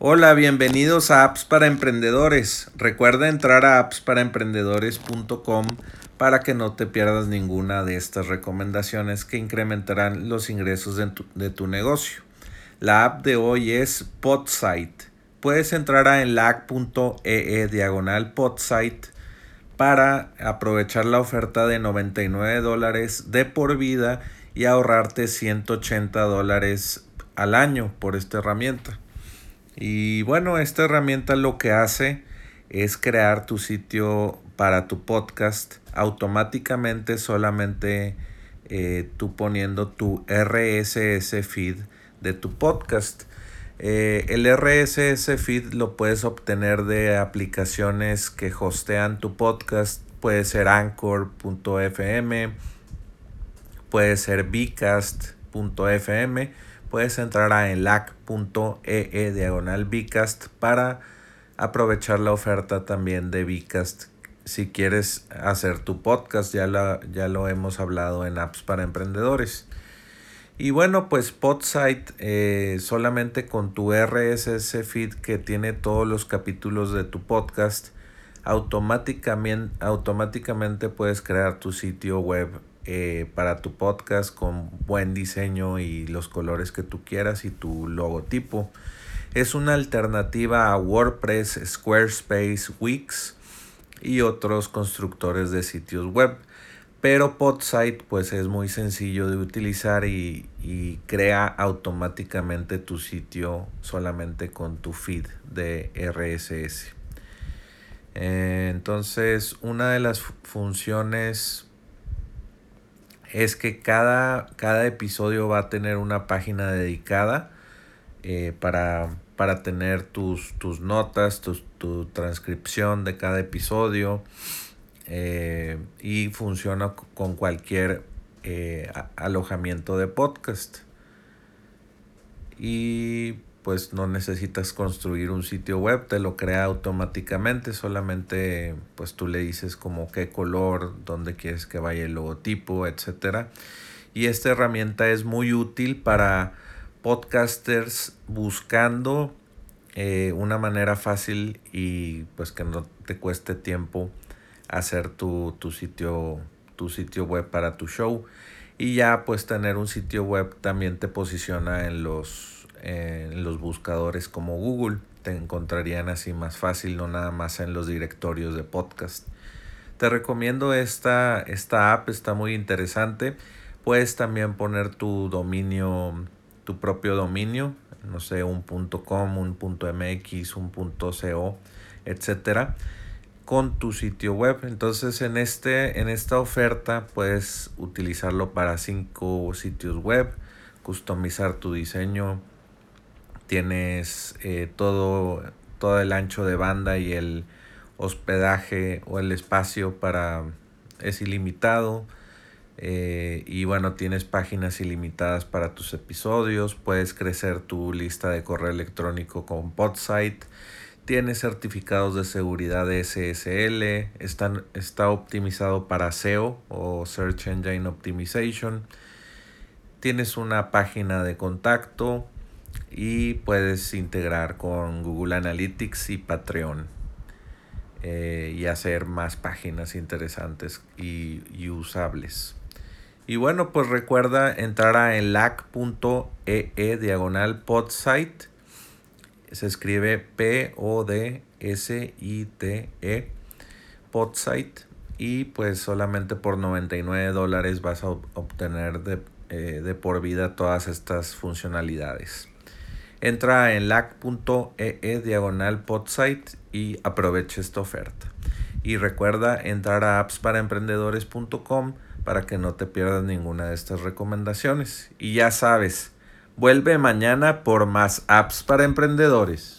Hola, bienvenidos a Apps para Emprendedores. Recuerda entrar a appsparaemprendedores.com para que no te pierdas ninguna de estas recomendaciones que incrementarán los ingresos de tu, negocio. La app de hoy es Podsite. Puedes entrar a enlac.ee diagonal Podsite para aprovechar la oferta de 99 dólares de por vida y ahorrarte 180 dólares al año por esta herramienta. Y bueno, esta herramienta lo que hace es crear tu sitio para tu podcast automáticamente solamente eh, tú poniendo tu RSS feed de tu podcast. Eh, el RSS feed lo puedes obtener de aplicaciones que hostean tu podcast. Puede ser anchor.fm, puede ser bcast.fm puedes entrar a enlac.ee e diagonal Bcast para aprovechar la oferta también de Bcast si quieres hacer tu podcast, ya, ya lo hemos hablado en apps para emprendedores. Y bueno, pues Podsite eh, solamente con tu RSS feed que tiene todos los capítulos de tu podcast, automáticamente, automáticamente puedes crear tu sitio web eh, para tu podcast con buen diseño y los colores que tú quieras y tu logotipo. Es una alternativa a WordPress, Squarespace, Wix y otros constructores de sitios web. Pero Podsite pues es muy sencillo de utilizar y, crea automáticamente tu sitio solamente con tu feed de RSS. Eh, entonces una de las funciones es que cada, cada episodio va a tener una página dedicada eh, para, para, tener tus, tus notas, tu transcripción de cada episodio eh, y funciona con cualquier eh, alojamiento de podcast. Y pues no necesitas construir un sitio web, te lo crea automáticamente, solamente pues tú le dices como qué color, dónde quieres que vaya el logotipo, etcétera. Y esta herramienta es muy útil para podcasters buscando eh, una manera fácil y pues que no te cueste tiempo hacer tu, tu, sitio tu sitio web para tu show y ya pues tener un sitio web también te posiciona en los en los buscadores como Google. Te encontrarían así más fácil, no nada más en los directorios de podcast. Te recomiendo esta, esta app, está muy interesante. Puedes también poner tu dominio, tu propio dominio, no sé, un .com, un .mx, un .co, etcétera, con tu sitio web. Entonces, en este en esta oferta puedes utilizarlo para cinco sitios web, customizar tu diseño, tienes eh, todo, todo el ancho de banda y el hospedaje o el espacio para es ilimitado eh, y bueno tienes páginas ilimitadas para tus episodios puedes crecer tu lista de correo electrónico con Podsite tienes certificados de seguridad de SSL está optimizado para SEO o Search Engine Optimization tienes una página de contacto y puedes integrar con Google Analytics y Patreon eh, y hacer más páginas interesantes y, usables. Y bueno, pues recuerda entrar a enlac.ee e diagonal podsite. Se escribe P-O-D-S-I-T-E podsite. Y pues solamente por 99 dólares vas a obtener de, eh, de por vida todas estas funcionalidades. Entra en lac.ee e diagonal podsite y aproveche esta oferta. Y recuerda entrar a appsparaemprendedores.com para que no te pierdas ninguna de estas recomendaciones. Y ya sabes, vuelve mañana por más apps para emprendedores.